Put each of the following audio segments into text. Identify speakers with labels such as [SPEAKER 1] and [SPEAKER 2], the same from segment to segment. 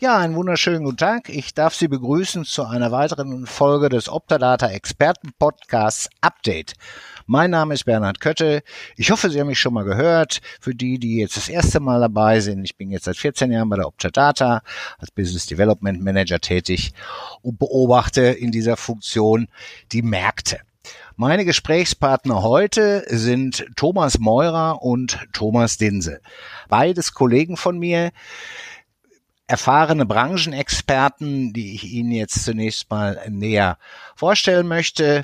[SPEAKER 1] Ja, einen wunderschönen guten Tag. Ich darf Sie begrüßen zu einer weiteren Folge des Optadata Experten Podcasts Update. Mein Name ist Bernhard Kötte. Ich hoffe, Sie haben mich schon mal gehört. Für die, die jetzt das erste Mal dabei sind, ich bin jetzt seit 14 Jahren bei der Optadata als Business Development Manager tätig und beobachte in dieser Funktion die Märkte. Meine Gesprächspartner heute sind Thomas Meurer und Thomas Dinse. Beides Kollegen von mir erfahrene Branchenexperten, die ich Ihnen jetzt zunächst mal näher vorstellen möchte.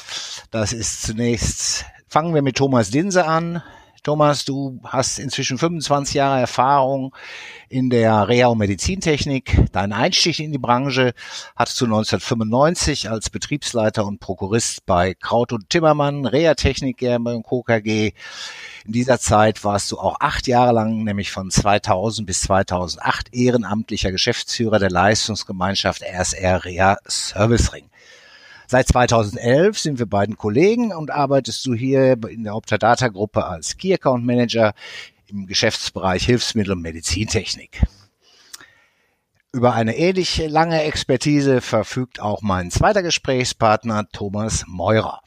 [SPEAKER 1] Das ist zunächst, fangen wir mit Thomas Dinse an. Thomas, du hast inzwischen 25 Jahre Erfahrung in der Reha- und Medizintechnik. Dein Einstieg in die Branche hattest du 1995 als Betriebsleiter und Prokurist bei Kraut und Timmermann, Reha-Technik GmbH und Co. KG. In dieser Zeit warst du auch acht Jahre lang, nämlich von 2000 bis 2008, ehrenamtlicher Geschäftsführer der Leistungsgemeinschaft RSR Reha Service Ring. Seit 2011 sind wir beiden Kollegen und arbeitest du hier in der Optadata Gruppe als Key Account Manager im Geschäftsbereich Hilfsmittel und Medizintechnik. Über eine ähnlich lange Expertise verfügt auch mein zweiter Gesprächspartner Thomas Meurer.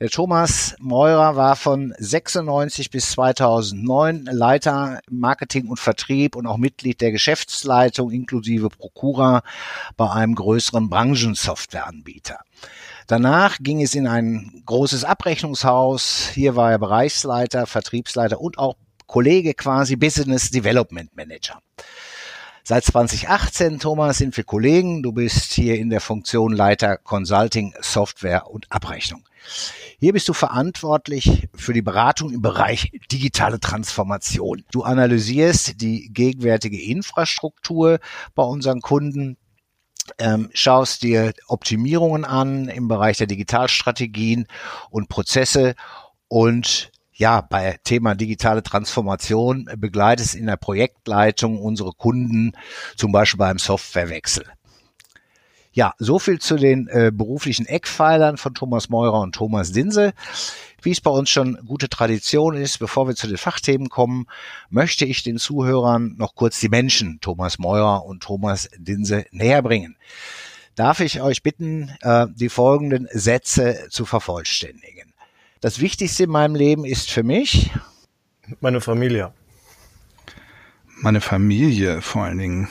[SPEAKER 1] Der Thomas Meurer war von 96 bis 2009 Leiter Marketing und Vertrieb und auch Mitglied der Geschäftsleitung inklusive Prokura bei einem größeren Branchensoftwareanbieter. Danach ging es in ein großes Abrechnungshaus. Hier war er Bereichsleiter, Vertriebsleiter und auch Kollege quasi Business Development Manager. Seit 2018, Thomas, sind wir Kollegen. Du bist hier in der Funktion Leiter Consulting, Software und Abrechnung. Hier bist du verantwortlich für die Beratung im Bereich digitale Transformation. Du analysierst die gegenwärtige Infrastruktur bei unseren Kunden, ähm, schaust dir Optimierungen an im Bereich der Digitalstrategien und Prozesse und ja, bei Thema digitale Transformation begleitest in der Projektleitung unsere Kunden, zum Beispiel beim Softwarewechsel. Ja, so viel zu den äh, beruflichen Eckpfeilern von Thomas Meurer und Thomas Dinse. Wie es bei uns schon gute Tradition ist, bevor wir zu den Fachthemen kommen, möchte ich den Zuhörern noch kurz die Menschen Thomas Meurer und Thomas Dinse näher bringen. Darf ich euch bitten, äh, die folgenden Sätze zu vervollständigen? Das Wichtigste in meinem Leben ist für mich
[SPEAKER 2] meine Familie.
[SPEAKER 3] Meine Familie vor allen Dingen.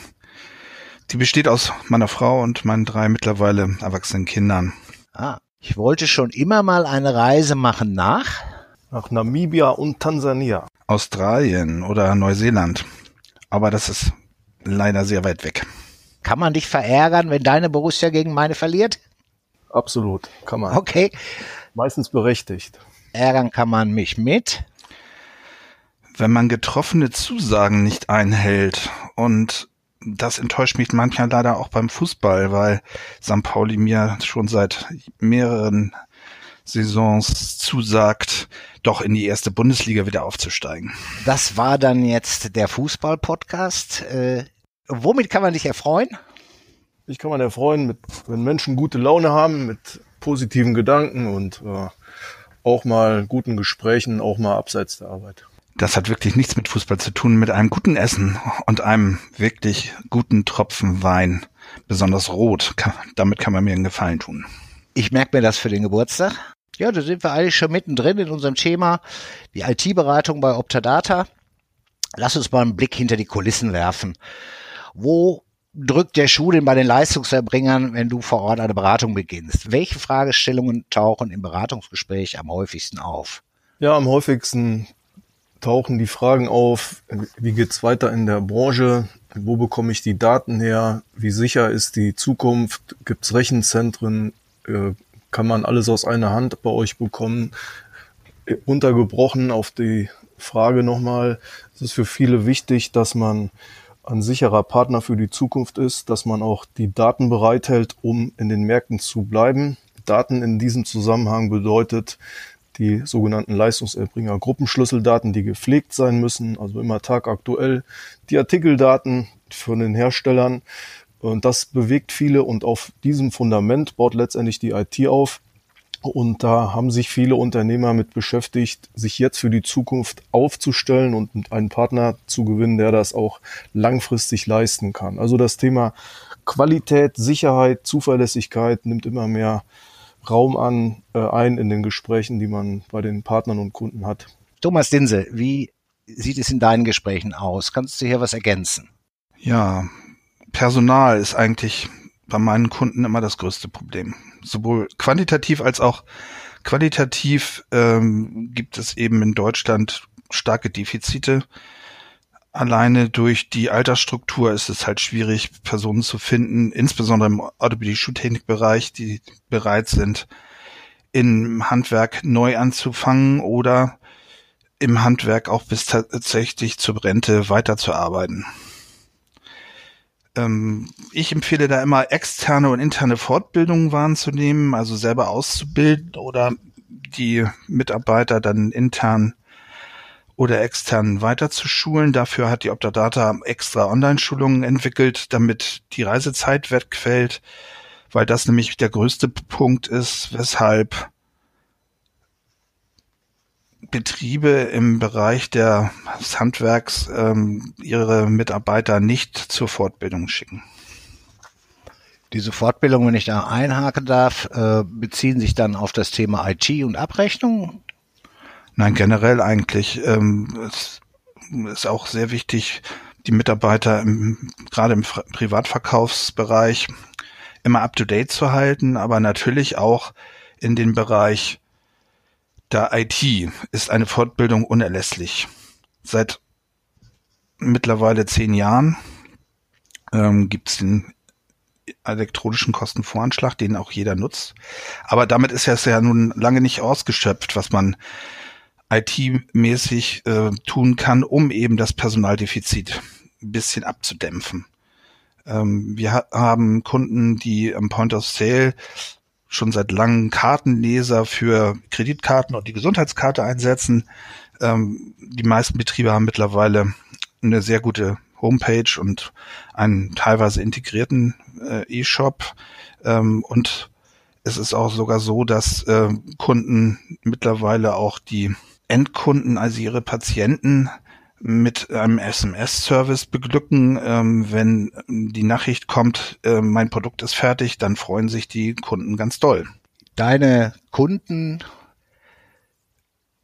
[SPEAKER 3] Die besteht aus meiner Frau und meinen drei mittlerweile erwachsenen Kindern.
[SPEAKER 1] Ah, ich wollte schon immer mal eine Reise machen nach
[SPEAKER 2] nach Namibia und Tansania.
[SPEAKER 3] Australien oder Neuseeland. Aber das ist leider sehr weit weg.
[SPEAKER 1] Kann man dich verärgern, wenn deine Borussia gegen meine verliert?
[SPEAKER 2] Absolut, kann man.
[SPEAKER 1] Okay.
[SPEAKER 2] Meistens berechtigt.
[SPEAKER 1] Ärgern kann man mich mit.
[SPEAKER 3] Wenn man getroffene Zusagen nicht einhält und das enttäuscht mich manchmal leider auch beim Fußball, weil St. Pauli mir schon seit mehreren Saisons zusagt, doch in die erste Bundesliga wieder aufzusteigen.
[SPEAKER 1] Das war dann jetzt der Fußball-Podcast. Äh, womit kann man dich erfreuen?
[SPEAKER 2] Ich kann man erfreuen, mit, wenn Menschen gute Laune haben, mit positiven Gedanken und äh, auch mal guten Gesprächen, auch mal abseits der Arbeit.
[SPEAKER 3] Das hat wirklich nichts mit Fußball zu tun, mit einem guten Essen und einem wirklich guten Tropfen Wein, besonders rot. Kann, damit kann man mir einen Gefallen tun.
[SPEAKER 1] Ich merke mir das für den Geburtstag. Ja, da sind wir eigentlich schon mittendrin in unserem Thema, die IT-Beratung bei Optadata. Lass uns mal einen Blick hinter die Kulissen werfen. Wo drückt der Schuh denn bei den Leistungserbringern, wenn du vor Ort eine Beratung beginnst? Welche Fragestellungen tauchen im Beratungsgespräch am häufigsten auf?
[SPEAKER 2] Ja, am häufigsten tauchen die Fragen auf, wie geht's weiter in der Branche? Wo bekomme ich die Daten her? Wie sicher ist die Zukunft? Gibt's Rechenzentren? Äh, kann man alles aus einer Hand bei euch bekommen. Untergebrochen auf die Frage nochmal, es ist für viele wichtig, dass man ein sicherer Partner für die Zukunft ist, dass man auch die Daten bereithält, um in den Märkten zu bleiben. Daten in diesem Zusammenhang bedeutet die sogenannten Leistungserbringer Gruppenschlüsseldaten, die gepflegt sein müssen, also immer tagaktuell, die Artikeldaten von den Herstellern. Und das bewegt viele und auf diesem Fundament baut letztendlich die IT auf. Und da haben sich viele Unternehmer mit beschäftigt, sich jetzt für die Zukunft aufzustellen und einen Partner zu gewinnen, der das auch langfristig leisten kann. Also das Thema Qualität, Sicherheit, Zuverlässigkeit nimmt immer mehr Raum an, äh, ein in den Gesprächen, die man bei den Partnern und Kunden hat.
[SPEAKER 1] Thomas Dinse, wie sieht es in deinen Gesprächen aus? Kannst du hier was ergänzen?
[SPEAKER 3] Ja, Personal ist eigentlich bei meinen Kunden immer das größte Problem. Sowohl quantitativ als auch qualitativ ähm, gibt es eben in Deutschland starke Defizite. Alleine durch die Altersstruktur ist es halt schwierig, Personen zu finden, insbesondere im Orthopädie-Schuhtechnikbereich, die bereit sind, im Handwerk neu anzufangen oder im Handwerk auch bis tatsächlich zur Rente weiterzuarbeiten. Ähm, ich empfehle da immer externe und interne Fortbildungen wahrzunehmen, also selber auszubilden oder die Mitarbeiter dann intern oder extern weiterzuschulen. Dafür hat die Optadata extra Online-Schulungen entwickelt, damit die Reisezeit wegfällt, weil das nämlich der größte Punkt ist, weshalb Betriebe im Bereich des Handwerks ähm, ihre Mitarbeiter nicht zur Fortbildung schicken.
[SPEAKER 1] Diese Fortbildung, wenn ich da einhaken darf, äh, beziehen sich dann auf das Thema IT und Abrechnung?
[SPEAKER 3] Nein, generell eigentlich. Ähm, es ist auch sehr wichtig, die Mitarbeiter im, gerade im Privatverkaufsbereich immer up to date zu halten, aber natürlich auch in den Bereich der IT ist eine Fortbildung unerlässlich. Seit mittlerweile zehn Jahren ähm, gibt es den elektronischen Kostenvoranschlag, den auch jeder nutzt. Aber damit ist es ja nun lange nicht ausgeschöpft, was man IT-mäßig äh, tun kann, um eben das Personaldefizit ein bisschen abzudämpfen. Ähm, wir ha haben Kunden, die am Point of Sale schon seit langem Kartenleser für Kreditkarten und die Gesundheitskarte einsetzen. Ähm, die meisten Betriebe haben mittlerweile eine sehr gute Homepage und einen teilweise integrierten äh, E-Shop. Ähm, und es ist auch sogar so, dass äh, Kunden mittlerweile auch die Endkunden, also ihre Patienten, mit einem SMS-Service beglücken. Ähm, wenn die Nachricht kommt, äh, mein Produkt ist fertig, dann freuen sich die Kunden ganz doll.
[SPEAKER 1] Deine Kunden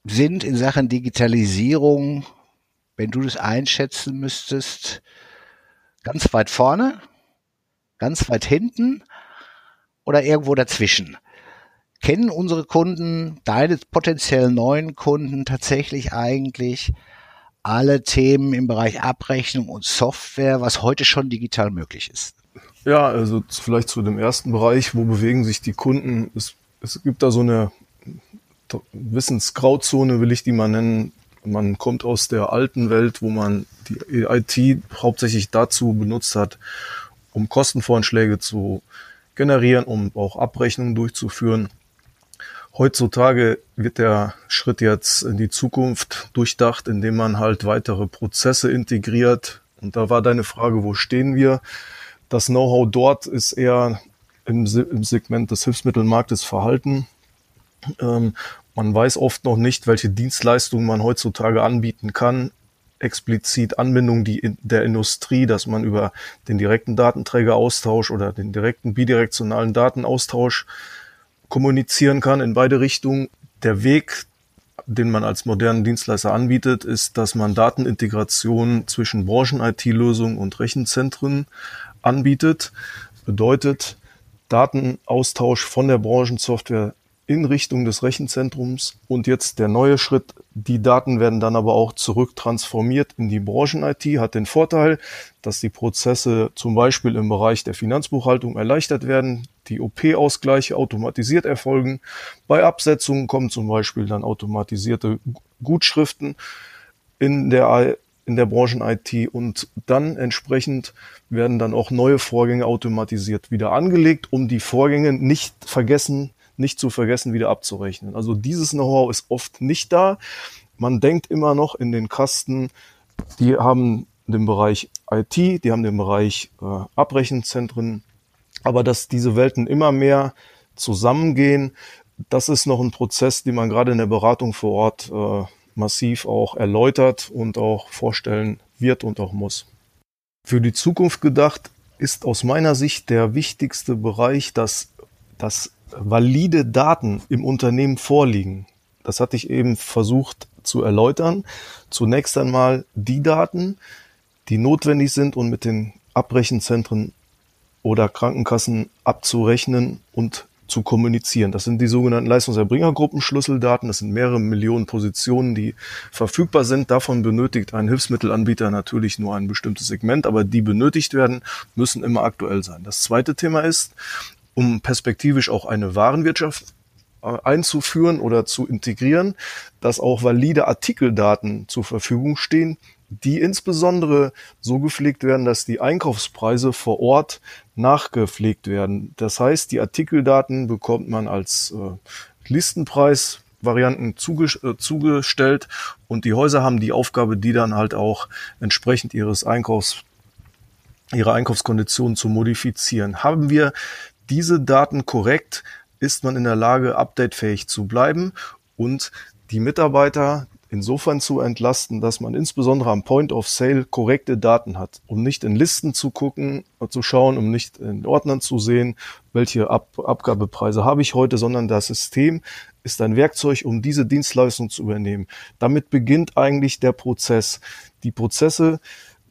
[SPEAKER 1] sind in Sachen Digitalisierung, wenn du das einschätzen müsstest, ganz weit vorne, ganz weit hinten oder irgendwo dazwischen? Kennen unsere Kunden, deine potenziell neuen Kunden tatsächlich eigentlich alle Themen im Bereich Abrechnung und Software, was heute schon digital möglich ist?
[SPEAKER 2] Ja, also vielleicht zu dem ersten Bereich, wo bewegen sich die Kunden? Es, es gibt da so eine Wissensgrauzone, will ich die mal nennen. Man kommt aus der alten Welt, wo man die IT hauptsächlich dazu benutzt hat, um Kostenvoranschläge zu generieren, um auch Abrechnungen durchzuführen. Heutzutage wird der Schritt jetzt in die Zukunft durchdacht, indem man halt weitere Prozesse integriert. Und da war deine Frage, wo stehen wir? Das Know-how dort ist eher im, im, Segment des Hilfsmittelmarktes verhalten. Ähm, man weiß oft noch nicht, welche Dienstleistungen man heutzutage anbieten kann. Explizit Anbindung die der Industrie, dass man über den direkten Datenträgeraustausch oder den direkten bidirektionalen Datenaustausch kommunizieren kann in beide Richtungen. Der Weg, den man als modernen Dienstleister anbietet, ist, dass man Datenintegration zwischen Branchen-IT-Lösungen und Rechenzentren anbietet. Bedeutet Datenaustausch von der Branchensoftware in Richtung des Rechenzentrums. Und jetzt der neue Schritt, die Daten werden dann aber auch zurück transformiert in die Branchen-IT, hat den Vorteil, dass die Prozesse zum Beispiel im Bereich der Finanzbuchhaltung erleichtert werden, die OP-Ausgleiche automatisiert erfolgen. Bei Absetzungen kommen zum Beispiel dann automatisierte Gutschriften in der in der Branchen-IT und dann entsprechend werden dann auch neue Vorgänge automatisiert wieder angelegt, um die Vorgänge nicht vergessen, nicht zu vergessen wieder abzurechnen. Also dieses Know-how ist oft nicht da. Man denkt immer noch in den Kasten, die haben den Bereich IT, die haben den Bereich äh, Abrechenzentren, aber dass diese Welten immer mehr zusammengehen, das ist noch ein Prozess, den man gerade in der Beratung vor Ort äh, massiv auch erläutert und auch vorstellen wird und auch muss. Für die Zukunft gedacht ist aus meiner Sicht der wichtigste Bereich, dass, dass valide Daten im Unternehmen vorliegen. Das hatte ich eben versucht zu erläutern. Zunächst einmal die Daten, die notwendig sind und mit den Abrechenzentren oder Krankenkassen abzurechnen und zu kommunizieren. Das sind die sogenannten Leistungserbringergruppen Schlüsseldaten. Das sind mehrere Millionen Positionen, die verfügbar sind. Davon benötigt ein Hilfsmittelanbieter natürlich nur ein bestimmtes Segment, aber die benötigt werden, müssen immer aktuell sein. Das zweite Thema ist, um perspektivisch auch eine Warenwirtschaft äh, einzuführen oder zu integrieren, dass auch valide Artikeldaten zur Verfügung stehen, die insbesondere so gepflegt werden, dass die Einkaufspreise vor Ort nachgepflegt werden. Das heißt, die Artikeldaten bekommt man als äh, Listenpreis Varianten äh, zugestellt und die Häuser haben die Aufgabe, die dann halt auch entsprechend ihres Einkaufs ihre Einkaufskonditionen zu modifizieren. Haben wir diese Daten korrekt, ist man in der Lage, updatefähig zu bleiben und die Mitarbeiter, insofern zu entlasten, dass man insbesondere am Point of Sale korrekte Daten hat, um nicht in Listen zu gucken, zu schauen, um nicht in Ordnern zu sehen, welche Ab Abgabepreise habe ich heute, sondern das System ist ein Werkzeug, um diese Dienstleistung zu übernehmen. Damit beginnt eigentlich der Prozess. Die Prozesse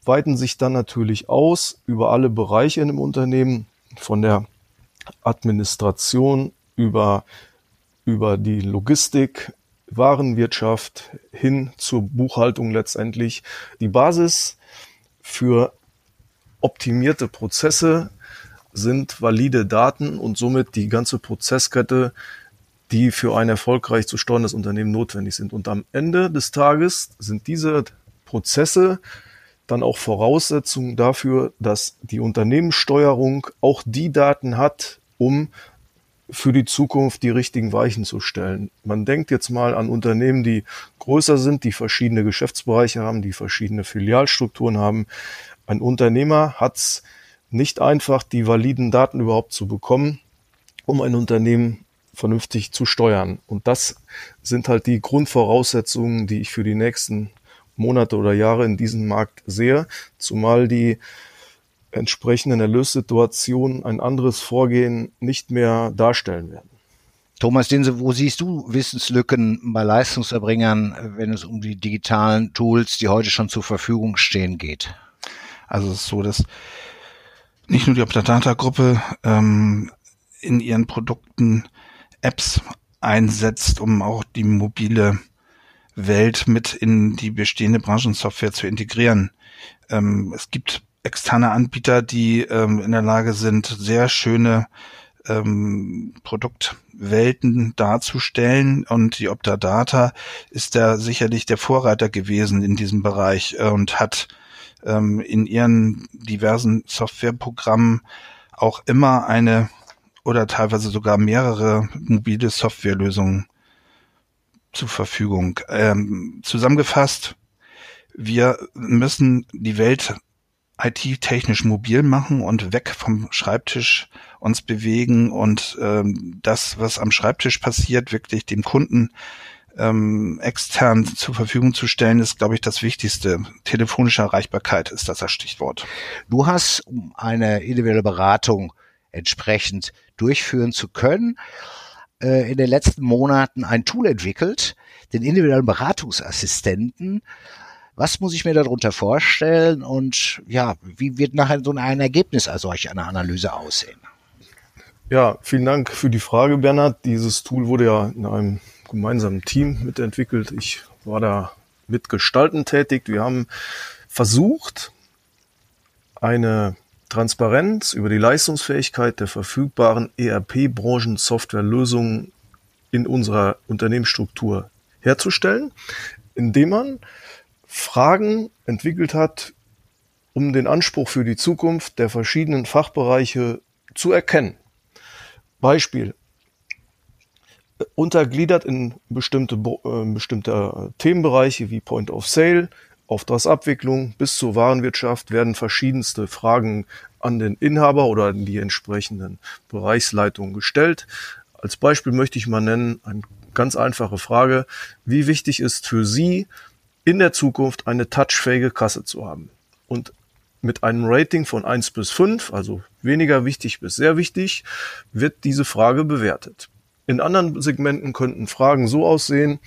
[SPEAKER 2] weiten sich dann natürlich aus über alle Bereiche in einem Unternehmen, von der Administration über, über die Logistik, Warenwirtschaft hin zur Buchhaltung letztendlich. Die Basis für optimierte Prozesse sind valide Daten und somit die ganze Prozesskette, die für ein erfolgreich zu steuerndes Unternehmen notwendig sind. Und am Ende des Tages sind diese Prozesse dann auch Voraussetzungen dafür, dass die Unternehmenssteuerung auch die Daten hat, um für die Zukunft die richtigen Weichen zu stellen. Man denkt jetzt mal an Unternehmen, die größer sind, die verschiedene Geschäftsbereiche haben, die verschiedene Filialstrukturen haben. Ein Unternehmer hat es nicht einfach, die validen Daten überhaupt zu bekommen, um ein Unternehmen vernünftig zu steuern. Und das sind halt die Grundvoraussetzungen, die ich für die nächsten Monate oder Jahre in diesem Markt sehe, zumal die entsprechenden Erlössituationen ein anderes Vorgehen nicht mehr darstellen werden.
[SPEAKER 1] Thomas Dinse, wo siehst du Wissenslücken bei Leistungserbringern, wenn es um die digitalen Tools, die heute schon zur Verfügung stehen, geht?
[SPEAKER 3] Also es ist so, dass nicht nur die Optadata-Gruppe ähm, in ihren Produkten Apps einsetzt, um auch die mobile Welt mit in die bestehende Branchensoftware zu integrieren. Ähm, es gibt externe Anbieter, die ähm, in der Lage sind, sehr schöne ähm, Produktwelten darzustellen und die Optadata ist da sicherlich der Vorreiter gewesen in diesem Bereich äh, und hat ähm, in ihren diversen Softwareprogrammen auch immer eine oder teilweise sogar mehrere mobile Softwarelösungen zur Verfügung. Ähm, zusammengefasst, wir müssen die Welt IT-technisch mobil machen und weg vom Schreibtisch uns bewegen und ähm, das, was am Schreibtisch passiert, wirklich dem Kunden ähm, extern zur Verfügung zu stellen, ist, glaube ich, das Wichtigste. Telefonische Erreichbarkeit ist das, das Stichwort.
[SPEAKER 1] Du hast, um eine individuelle Beratung entsprechend durchführen zu können, äh, in den letzten Monaten ein Tool entwickelt, den individuellen Beratungsassistenten, was muss ich mir darunter vorstellen und ja, wie wird nachher so ein Ergebnis als solch einer Analyse aussehen?
[SPEAKER 2] Ja, vielen Dank für die Frage, Bernhard. Dieses Tool wurde ja in einem gemeinsamen Team mitentwickelt. Ich war da mitgestalten tätig. Wir haben versucht, eine Transparenz über die Leistungsfähigkeit der verfügbaren ERP-Branchen-Softwarelösungen in unserer Unternehmensstruktur herzustellen, indem man Fragen entwickelt hat, um den Anspruch für die Zukunft der verschiedenen Fachbereiche zu erkennen. Beispiel. Untergliedert in bestimmte, äh, bestimmte Themenbereiche wie Point of Sale, Auftragsabwicklung bis zur Warenwirtschaft werden verschiedenste Fragen an den Inhaber oder an die entsprechenden Bereichsleitungen gestellt. Als Beispiel möchte ich mal nennen, eine ganz einfache Frage. Wie wichtig ist für Sie in der Zukunft eine touchfähige Kasse zu haben? Und mit einem Rating von eins bis fünf, also weniger wichtig bis sehr wichtig, wird diese Frage bewertet. In anderen Segmenten könnten Fragen so aussehen,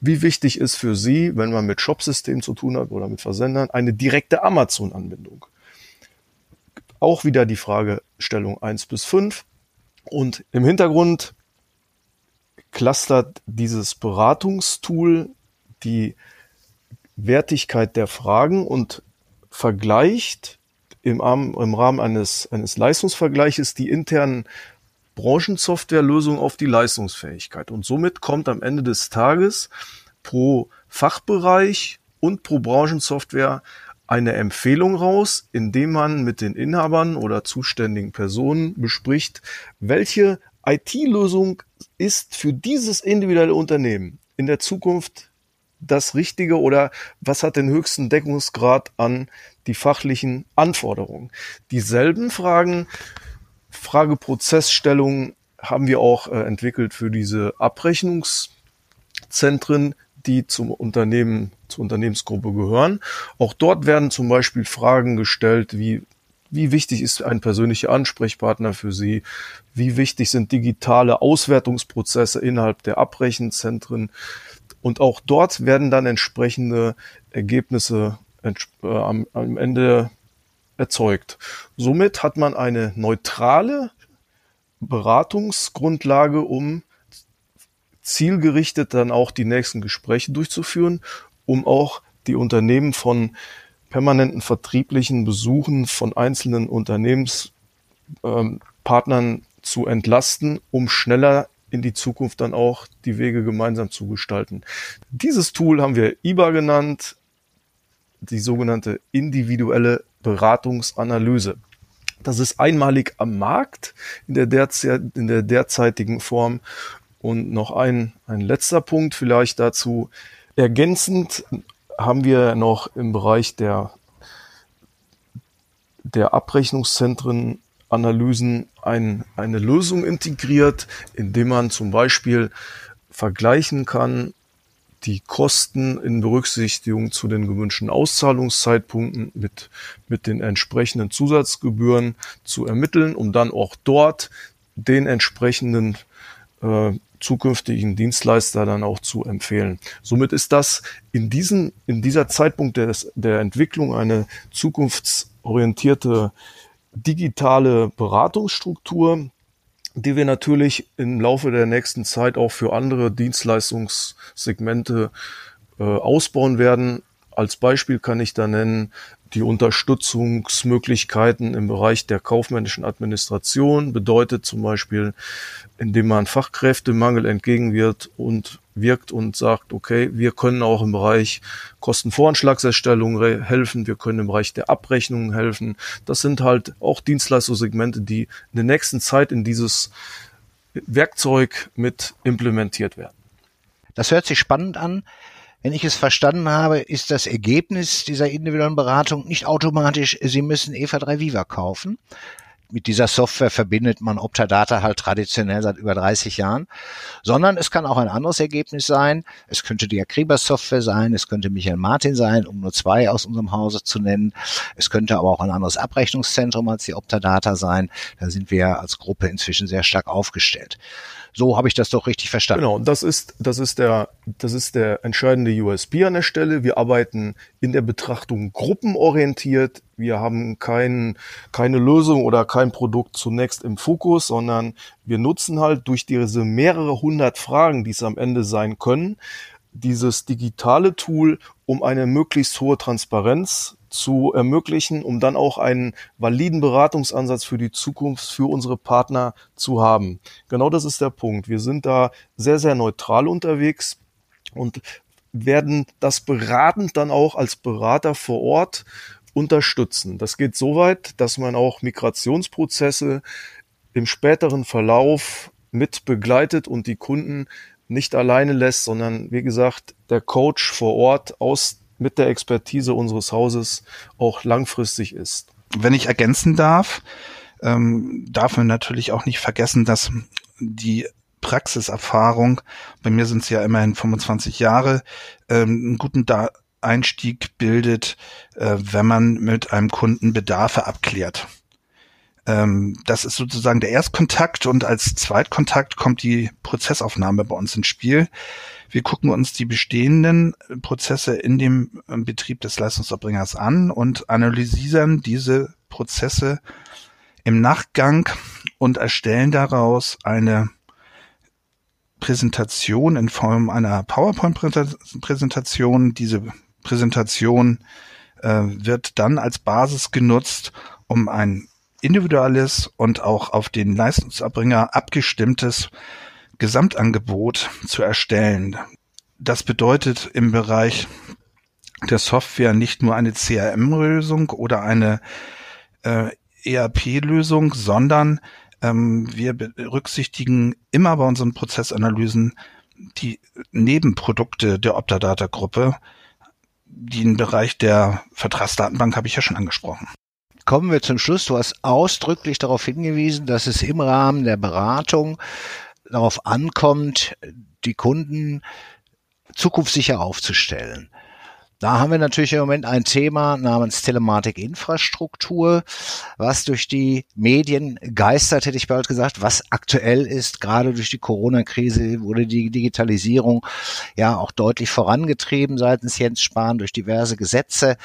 [SPEAKER 2] wie wichtig ist für Sie, wenn man mit Shopsystemen zu tun hat oder mit Versendern, eine direkte Amazon-Anbindung? Auch wieder die Fragestellung eins bis fünf Und im Hintergrund clustert dieses Beratungstool die Wertigkeit der Fragen und vergleicht im, im Rahmen eines, eines Leistungsvergleiches die internen Branchensoftwarelösungen auf die Leistungsfähigkeit. Und somit kommt am Ende des Tages pro Fachbereich und pro Branchensoftware eine Empfehlung raus, indem man mit den Inhabern oder zuständigen Personen bespricht, welche IT-Lösung ist für dieses individuelle Unternehmen in der Zukunft das Richtige oder was hat den höchsten Deckungsgrad an die fachlichen Anforderungen. Dieselben Fragen, Frageprozessstellungen haben wir auch äh, entwickelt für diese Abrechnungszentren, die zum Unternehmen, zur Unternehmensgruppe gehören. Auch dort werden zum Beispiel Fragen gestellt, wie wie wichtig ist ein persönlicher Ansprechpartner für Sie? Wie wichtig sind digitale Auswertungsprozesse innerhalb der Abrechenzentren? Und auch dort werden dann entsprechende Ergebnisse äh, am, am Ende erzeugt. Somit hat man eine neutrale Beratungsgrundlage, um zielgerichtet dann auch die nächsten Gespräche durchzuführen, um auch die Unternehmen von permanenten vertrieblichen Besuchen von einzelnen Unternehmenspartnern ähm, zu entlasten, um schneller in die Zukunft dann auch die Wege gemeinsam zu gestalten. Dieses Tool haben wir IBA genannt, die sogenannte individuelle Beratungsanalyse. Das ist einmalig am Markt in der, derzeit, in der derzeitigen Form. Und noch ein, ein letzter Punkt vielleicht dazu. Ergänzend haben wir noch im Bereich der, der Abrechnungszentren Analysen ein, eine Lösung integriert, indem man zum Beispiel vergleichen kann, die Kosten in Berücksichtigung zu den gewünschten Auszahlungszeitpunkten mit, mit den entsprechenden Zusatzgebühren zu ermitteln, um dann auch dort den entsprechenden äh, zukünftigen Dienstleister dann auch zu empfehlen. Somit ist das in, diesen, in dieser Zeitpunkt des, der Entwicklung eine zukunftsorientierte digitale Beratungsstruktur, die wir natürlich im Laufe der nächsten Zeit auch für andere Dienstleistungssegmente äh, ausbauen werden. Als Beispiel kann ich da nennen die Unterstützungsmöglichkeiten im Bereich der kaufmännischen Administration bedeutet zum Beispiel, indem man Fachkräftemangel entgegenwirkt und wirkt und sagt, okay, wir können auch im Bereich Kostenvoranschlagserstellung helfen, wir können im Bereich der Abrechnungen helfen. Das sind halt auch Dienstleistungssegmente, die in der nächsten Zeit in dieses Werkzeug mit implementiert werden.
[SPEAKER 1] Das hört sich spannend an. Wenn ich es verstanden habe, ist das Ergebnis dieser individuellen Beratung nicht automatisch, Sie müssen EVA 3 Viva kaufen. Mit dieser Software verbindet man Optadata halt traditionell seit über 30 Jahren, sondern es kann auch ein anderes Ergebnis sein. Es könnte die Akribas Software sein, es könnte Michael Martin sein, um nur zwei aus unserem Hause zu nennen. Es könnte aber auch ein anderes Abrechnungszentrum als die Optadata sein. Da sind wir als Gruppe inzwischen sehr stark aufgestellt. So habe ich das doch richtig verstanden.
[SPEAKER 2] Genau, das ist, das ist der, das ist der entscheidende USB an der Stelle. Wir arbeiten in der Betrachtung gruppenorientiert. Wir haben kein, keine Lösung oder kein Produkt zunächst im Fokus, sondern wir nutzen halt durch diese mehrere hundert Fragen, die es am Ende sein können, dieses digitale Tool, um eine möglichst hohe Transparenz zu ermöglichen, um dann auch einen validen Beratungsansatz für die Zukunft für unsere Partner zu haben. Genau das ist der Punkt. Wir sind da sehr, sehr neutral unterwegs und werden das beratend dann auch als Berater vor Ort unterstützen. Das geht so weit, dass man auch Migrationsprozesse im späteren Verlauf mit begleitet und die Kunden nicht alleine lässt, sondern wie gesagt, der Coach vor Ort aus mit der Expertise unseres Hauses auch langfristig ist.
[SPEAKER 3] Wenn ich ergänzen darf, ähm, darf man natürlich auch nicht vergessen, dass die Praxiserfahrung, bei mir sind es ja immerhin 25 Jahre, ähm, einen guten da Einstieg bildet, äh, wenn man mit einem Kunden Bedarfe abklärt. Ähm, das ist sozusagen der Erstkontakt und als Zweitkontakt kommt die Prozessaufnahme bei uns ins Spiel. Wir gucken uns die bestehenden Prozesse in dem ähm, Betrieb des Leistungserbringers an und analysieren diese Prozesse im Nachgang und erstellen daraus eine Präsentation in Form einer PowerPoint-Präsentation. Diese Präsentation äh, wird dann als Basis genutzt, um ein individuelles und auch auf den Leistungserbringer abgestimmtes Gesamtangebot zu erstellen. Das bedeutet im Bereich der Software nicht nur eine CRM-Lösung oder eine äh, ERP-Lösung, sondern ähm, wir berücksichtigen immer bei unseren Prozessanalysen die Nebenprodukte der Optadata-Gruppe. Den Bereich der Vertragsdatenbank habe ich ja schon angesprochen
[SPEAKER 1] kommen wir zum Schluss. Du hast ausdrücklich darauf hingewiesen, dass es im Rahmen der Beratung darauf ankommt, die Kunden zukunftssicher aufzustellen. Da haben wir natürlich im Moment ein Thema namens Telematik-Infrastruktur, was durch die Medien geistert, hätte ich bald gesagt, was aktuell ist. Gerade durch die Corona-Krise wurde die Digitalisierung ja auch deutlich vorangetrieben seitens Jens Spahn durch diverse Gesetze.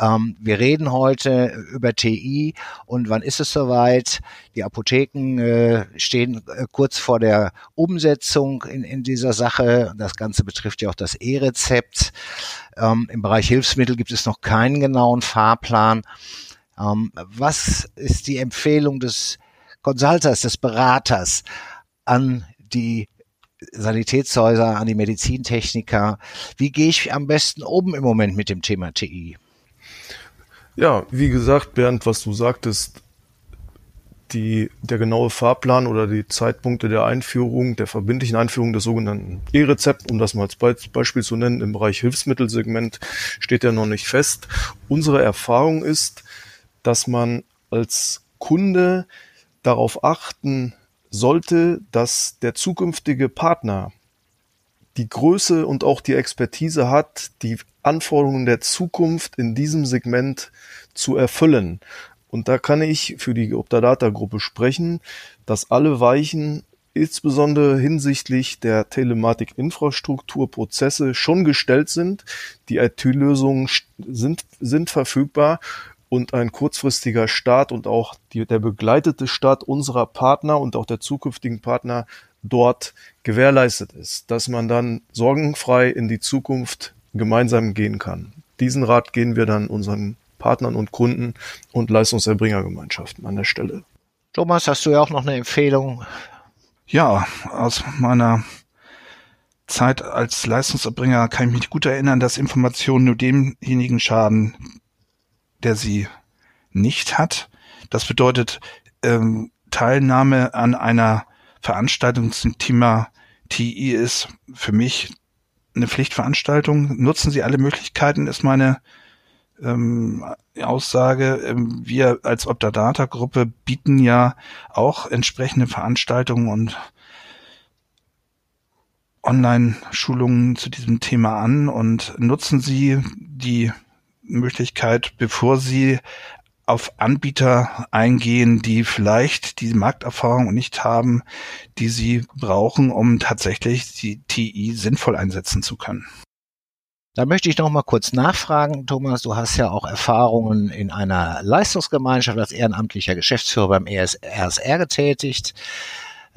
[SPEAKER 1] Ähm, wir reden heute über TI und wann ist es soweit? Die Apotheken äh, stehen äh, kurz vor der Umsetzung in, in dieser Sache. Das Ganze betrifft ja auch das E-Rezept. Ähm, Im Bereich Hilfsmittel gibt es noch keinen genauen Fahrplan. Ähm, was ist die Empfehlung des Consulters, des Beraters an die Sanitätshäuser, an die Medizintechniker? Wie gehe ich am besten um im Moment mit dem Thema TI?
[SPEAKER 2] Ja, wie gesagt, Bernd, was du sagtest, die, der genaue Fahrplan oder die Zeitpunkte der Einführung, der verbindlichen Einführung des sogenannten E-Rezept, um das mal als Beispiel zu nennen, im Bereich Hilfsmittelsegment steht ja noch nicht fest. Unsere Erfahrung ist, dass man als Kunde darauf achten sollte, dass der zukünftige Partner die Größe und auch die Expertise hat, die Anforderungen der Zukunft in diesem Segment zu erfüllen. Und da kann ich für die Optadata-Gruppe sprechen, dass alle Weichen insbesondere hinsichtlich der Telematik-Infrastrukturprozesse schon gestellt sind. Die IT-Lösungen sind, sind verfügbar und ein kurzfristiger Start und auch die, der begleitete Start unserer Partner und auch der zukünftigen Partner dort gewährleistet ist, dass man dann sorgenfrei in die Zukunft gemeinsam gehen kann. Diesen Rat gehen wir dann unseren Partnern und Kunden und Leistungserbringergemeinschaften an der Stelle.
[SPEAKER 1] Thomas, hast du ja auch noch eine Empfehlung?
[SPEAKER 3] Ja, aus meiner Zeit als Leistungserbringer kann ich mich gut erinnern, dass Informationen nur demjenigen schaden, der sie nicht hat. Das bedeutet, ähm, Teilnahme an einer Veranstaltung zum Thema TI ist für mich eine Pflichtveranstaltung. Nutzen Sie alle Möglichkeiten, ist meine ähm, Aussage. Ähm, wir als Optadata-Gruppe bieten ja auch entsprechende Veranstaltungen und Online-Schulungen zu diesem Thema an und nutzen Sie die Möglichkeit, bevor Sie auf Anbieter eingehen, die vielleicht die Markterfahrung nicht haben, die Sie brauchen, um tatsächlich die TI sinnvoll einsetzen zu können.
[SPEAKER 1] Da möchte ich noch mal kurz nachfragen, Thomas. Du hast ja auch Erfahrungen in einer Leistungsgemeinschaft als ehrenamtlicher Geschäftsführer beim RSR getätigt.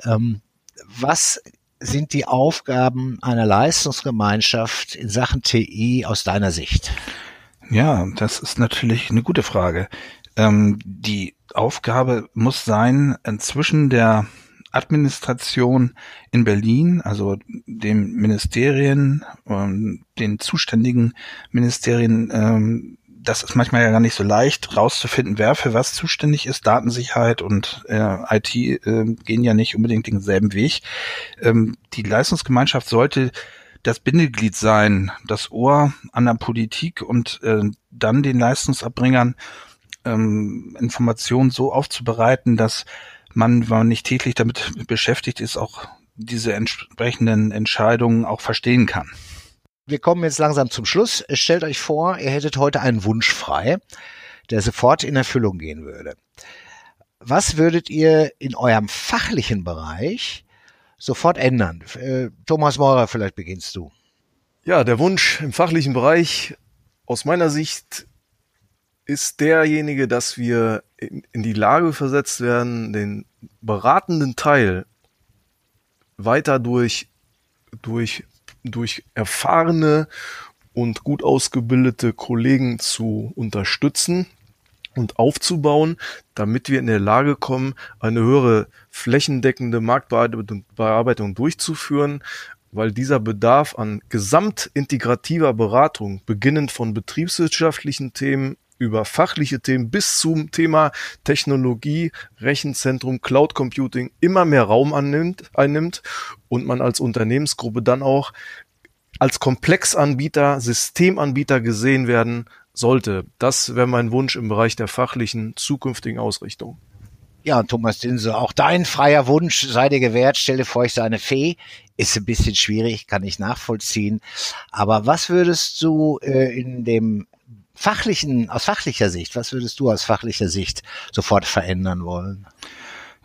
[SPEAKER 1] Ähm, was sind die Aufgaben einer Leistungsgemeinschaft in Sachen TI aus deiner Sicht?
[SPEAKER 3] Ja, das ist natürlich eine gute Frage. Ähm, die Aufgabe muss sein, zwischen der Administration in Berlin, also den Ministerien, ähm, den zuständigen Ministerien, ähm, das ist manchmal ja gar nicht so leicht rauszufinden, wer für was zuständig ist. Datensicherheit und äh, IT äh, gehen ja nicht unbedingt denselben Weg. Ähm, die Leistungsgemeinschaft sollte das Bindeglied sein, das Ohr an der Politik und äh, dann den Leistungserbringern ähm, Informationen so aufzubereiten, dass man, wenn man nicht täglich damit beschäftigt ist, auch diese entsprechenden Entscheidungen auch verstehen kann.
[SPEAKER 1] Wir kommen jetzt langsam zum Schluss. Stellt euch vor, ihr hättet heute einen Wunsch frei, der sofort in Erfüllung gehen würde. Was würdet ihr in eurem fachlichen Bereich sofort ändern. Äh, Thomas Meurer, vielleicht beginnst du.
[SPEAKER 2] Ja, der Wunsch im fachlichen Bereich aus meiner Sicht ist derjenige, dass wir in, in die Lage versetzt werden, den beratenden Teil weiter durch, durch, durch erfahrene und gut ausgebildete Kollegen zu unterstützen, und aufzubauen, damit wir in der Lage kommen, eine höhere flächendeckende Marktbearbeitung durchzuführen, weil dieser Bedarf an gesamtintegrativer Beratung, beginnend von betriebswirtschaftlichen Themen über fachliche Themen bis zum Thema Technologie, Rechenzentrum, Cloud Computing immer mehr Raum annimmt, einnimmt und man als Unternehmensgruppe dann auch als Komplexanbieter, Systemanbieter gesehen werden sollte. Das wäre mein Wunsch im Bereich der fachlichen zukünftigen Ausrichtung.
[SPEAKER 1] Ja, Thomas Dinse, auch dein freier Wunsch sei dir gewährt, stelle vor euch seine Fee. Ist ein bisschen schwierig, kann ich nachvollziehen. Aber was würdest du äh, in dem fachlichen, aus fachlicher Sicht, was würdest du aus fachlicher Sicht sofort verändern wollen?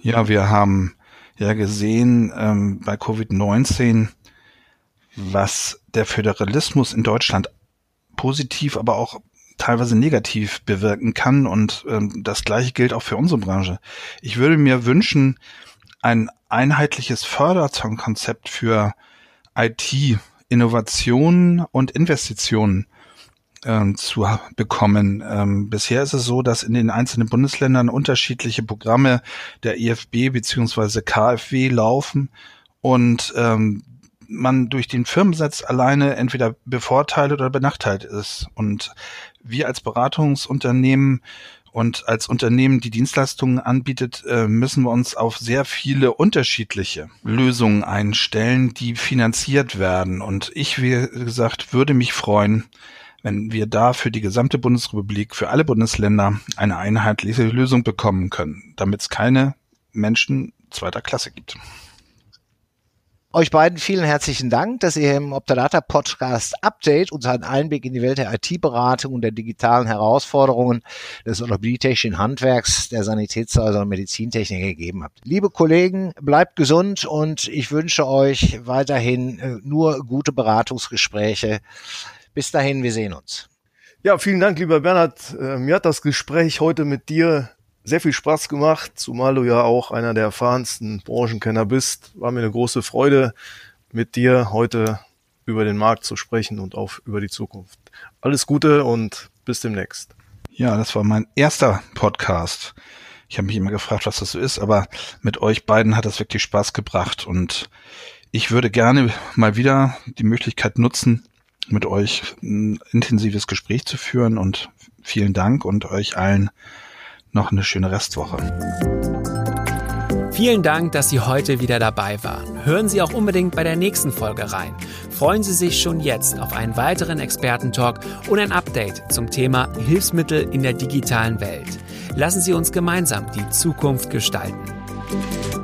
[SPEAKER 3] Ja, wir haben ja gesehen ähm, bei Covid-19, was der Föderalismus in Deutschland positiv, aber auch teilweise negativ bewirken kann. Und ähm, das gleiche gilt auch für unsere Branche. Ich würde mir wünschen, ein einheitliches Förderkonzept für IT, Innovationen und Investitionen ähm, zu bekommen. Ähm, bisher ist es so, dass in den einzelnen Bundesländern unterschiedliche Programme der IFB beziehungsweise KfW laufen und ähm, man durch den Firmensatz alleine entweder bevorteilt oder benachteilt ist. Und wir als Beratungsunternehmen und als Unternehmen, die Dienstleistungen anbietet, äh, müssen wir uns auf sehr viele unterschiedliche Lösungen einstellen, die finanziert werden. Und ich, wie gesagt, würde mich freuen, wenn wir da für die gesamte Bundesrepublik, für alle Bundesländer eine einheitliche Lösung bekommen können, damit es keine Menschen zweiter Klasse gibt.
[SPEAKER 1] Euch beiden vielen herzlichen Dank, dass ihr im Optadata Podcast Update uns einen Einblick in die Welt der IT-Beratung und der digitalen Herausforderungen des orthopädietechnischen Handwerks, der Sanitätshäuser und Medizintechnik gegeben habt. Liebe Kollegen, bleibt gesund und ich wünsche euch weiterhin äh, nur gute Beratungsgespräche. Bis dahin, wir sehen uns.
[SPEAKER 2] Ja, vielen Dank, lieber Bernhard. Äh, mir hat das Gespräch heute mit dir sehr viel Spaß gemacht, zumal du ja auch einer der erfahrensten Branchenkenner bist. War mir eine große Freude, mit dir heute über den Markt zu sprechen und auch über die Zukunft. Alles Gute und bis demnächst.
[SPEAKER 3] Ja, das war mein erster Podcast. Ich habe mich immer gefragt, was das so ist, aber mit euch beiden hat das wirklich Spaß gebracht und ich würde gerne mal wieder die Möglichkeit nutzen, mit euch ein intensives Gespräch zu führen und vielen Dank und euch allen noch eine schöne Restwoche.
[SPEAKER 4] Vielen Dank, dass Sie heute wieder dabei waren. Hören Sie auch unbedingt bei der nächsten Folge rein. Freuen Sie sich schon jetzt auf einen weiteren Expertentalk und ein Update zum Thema Hilfsmittel in der digitalen Welt. Lassen Sie uns gemeinsam die Zukunft gestalten.